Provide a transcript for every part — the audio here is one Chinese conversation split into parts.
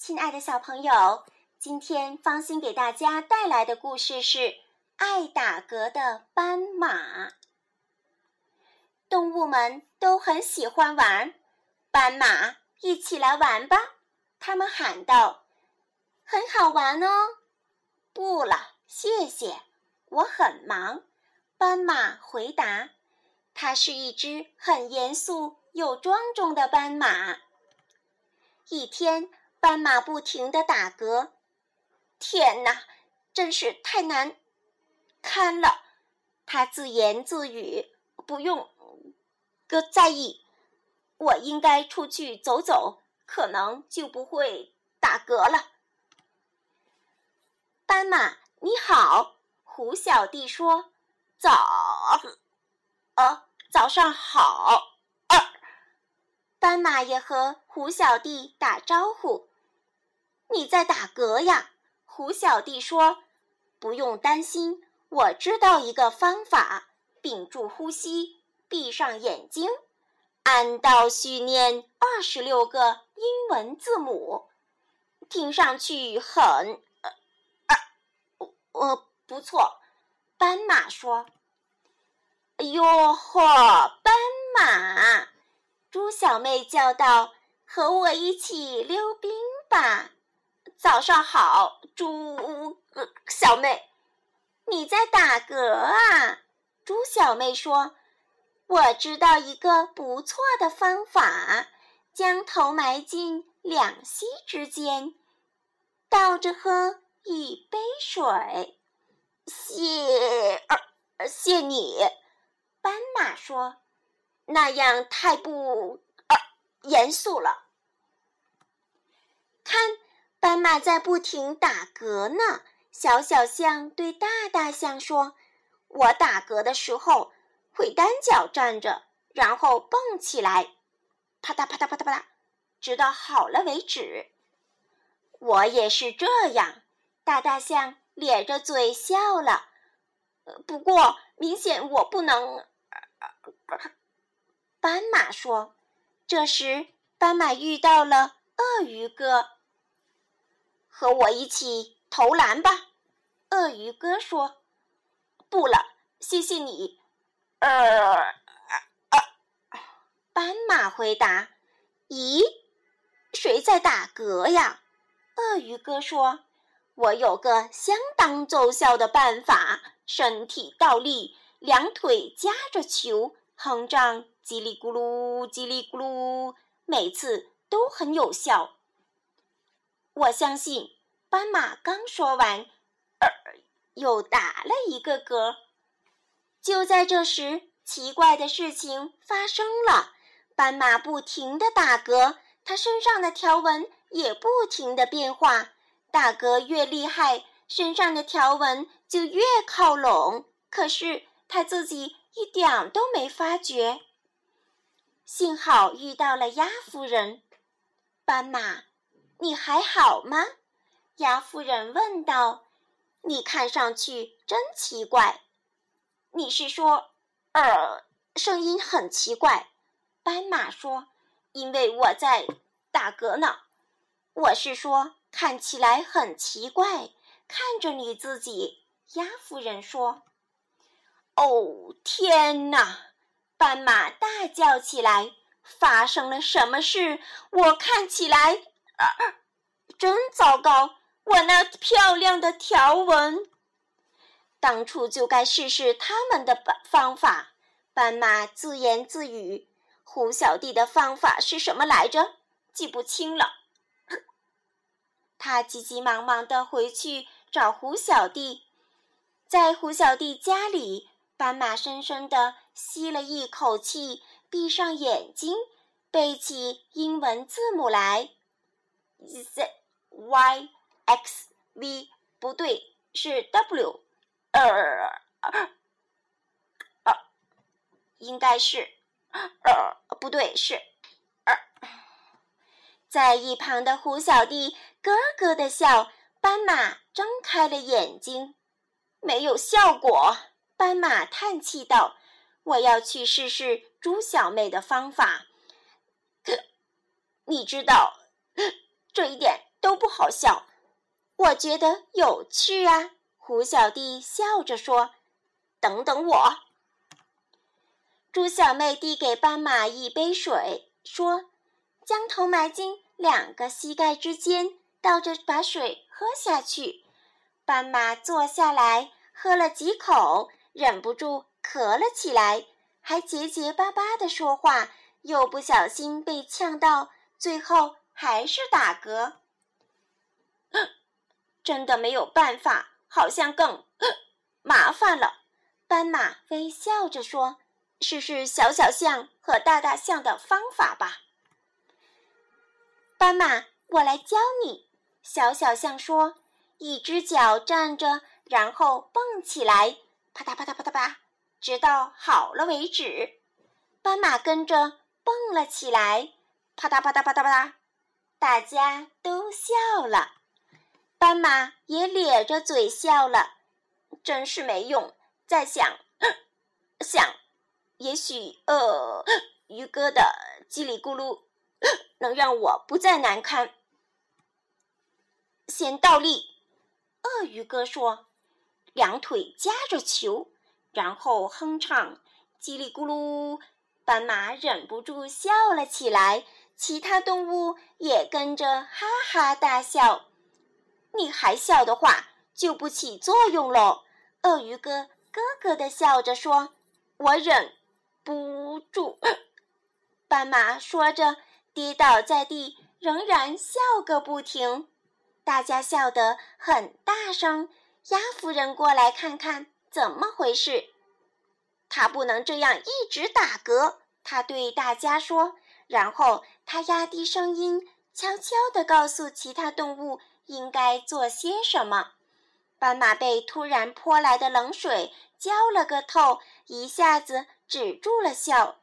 亲爱的小朋友，今天方心给大家带来的故事是爱打嗝的斑马。动物们都很喜欢玩，斑马一起来玩吧！他们喊道：“很好玩哦！”不了，谢谢，我很忙。斑马回答：“它是一只很严肃又庄重的斑马。”一天。斑马不停地打嗝，天哪，真是太难堪了！他自言自语：“不用哥在意，我应该出去走走，可能就不会打嗝了。”斑马你好，胡小弟说：“早，呃，早上好。”斑马也和胡小弟打招呼。你在打嗝呀？胡小弟说：“不用担心，我知道一个方法。屏住呼吸，闭上眼睛，按倒序念二十六个英文字母，听上去很……呃，呃，不错。”斑马说：“哟呵，斑马！”猪小妹叫道：“和我一起溜冰吧。”早上好，猪呃小妹，你在打嗝啊？猪小妹说：“我知道一个不错的方法，将头埋进两膝之间，倒着喝一杯水。”谢，谢你。斑马说：“那样太不严肃了。”看。斑马在不停打嗝呢。小小象对大大象说：“我打嗝的时候会单脚站着，然后蹦起来，啪嗒啪嗒啪嗒啪嗒，直到好了为止。”我也是这样。大大象咧着嘴笑了。不过，明显我不能。斑马说。这时，斑马遇到了鳄鱼哥。和我一起投篮吧，鳄鱼哥说。不了，谢谢你。呃，斑马回答。咦，谁在打嗝呀？鳄鱼哥说。我有个相当奏效的办法，身体倒立，两腿夹着球，哼唱叽里咕噜，叽里咕噜，每次都很有效。我相信，斑马刚说完，呃又打了一个嗝。就在这时，奇怪的事情发生了：斑马不停地打嗝，它身上的条纹也不停地变化。打嗝越厉害，身上的条纹就越靠拢。可是它自己一点都没发觉。幸好遇到了鸭夫人，斑马。你还好吗？鸭夫人问道。“你看上去真奇怪。”你是说，呃，声音很奇怪？斑马说：“因为我在打嗝呢。”我是说，看起来很奇怪。看着你自己，鸭夫人说：“哦，天哪！”斑马大叫起来：“发生了什么事？我看起来……”啊真糟糕！我那漂亮的条纹，当初就该试试他们的方法。斑马自言自语：“胡小弟的方法是什么来着？记不清了。”他急急忙忙地回去找胡小弟，在胡小弟家里，斑马深深地吸了一口气，闭上眼睛，背起英文字母来。Z y x v 不对，是 w，呃，呃应该是，呃，不对，是，呃在一旁的胡小弟咯咯的笑。斑马睁开了眼睛，没有效果。斑马叹气道：“我要去试试猪小妹的方法。”可，你知道。这一点都不好笑。我觉得有趣啊！胡小弟笑着说：“等等我。”猪小妹递给斑马一杯水，说：“将头埋进两个膝盖之间，倒着把水喝下去。”斑马坐下来，喝了几口，忍不住咳了起来，还结结巴巴地说话，又不小心被呛到，最后还是打嗝。真的没有办法，好像更麻烦了。斑马微笑着说。试试小小象和大大象的方法吧。斑马，我来教你。小小象说：“一只脚站着，然后蹦起来，啪嗒啪嗒啪嗒啪，直到好了为止。”斑马跟着蹦了起来，啪嗒啪嗒啪嗒啪嗒，大家都笑了。斑马也咧着嘴笑了，真是没用。在想，想。也许，呃，鱼哥的叽里咕噜 能让我不再难堪。先倒立，鳄鱼哥说，两腿夹着球，然后哼唱叽里咕噜。斑马忍不住笑了起来，其他动物也跟着哈哈大笑。你还笑的话，就不起作用喽。鳄鱼哥咯咯的笑着说：“我忍。”不住，斑马说着，跌倒在地，仍然笑个不停。大家笑得很大声。鸭夫人过来看看怎么回事。他不能这样一直打嗝，他对大家说。然后他压低声音，悄悄地告诉其他动物应该做些什么。斑马被突然泼来的冷水浇了个透，一下子。止住了笑，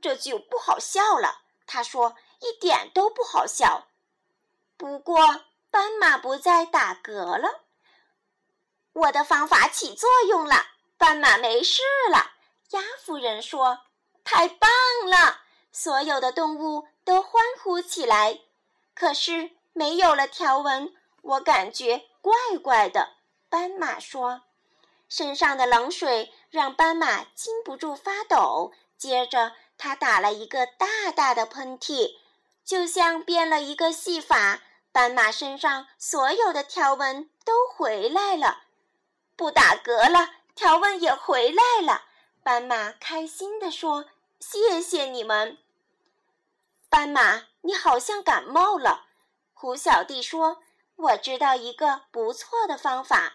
这就不好笑了。他说：“一点都不好笑。”不过斑马不再打嗝了，我的方法起作用了，斑马没事了。鸭夫人说：“太棒了！”所有的动物都欢呼起来。可是没有了条纹，我感觉怪怪的。斑马说。身上的冷水让斑马禁不住发抖，接着他打了一个大大的喷嚏，就像变了一个戏法。斑马身上所有的条纹都回来了，不打嗝了，条纹也回来了。斑马开心地说：“谢谢你们。”斑马，你好像感冒了。胡小弟说：“我知道一个不错的方法。”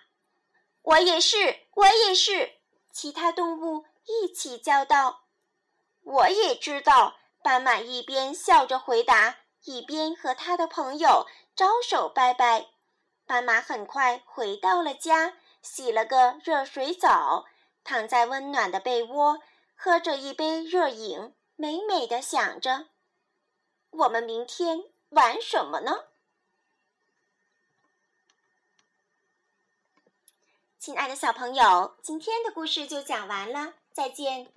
我也是，我也是。其他动物一起叫道：“我也知道。”斑马一边笑着回答，一边和他的朋友招手拜拜。斑马很快回到了家，洗了个热水澡，躺在温暖的被窝，喝着一杯热饮，美美的想着：“我们明天玩什么呢？”亲爱的小朋友，今天的故事就讲完了，再见。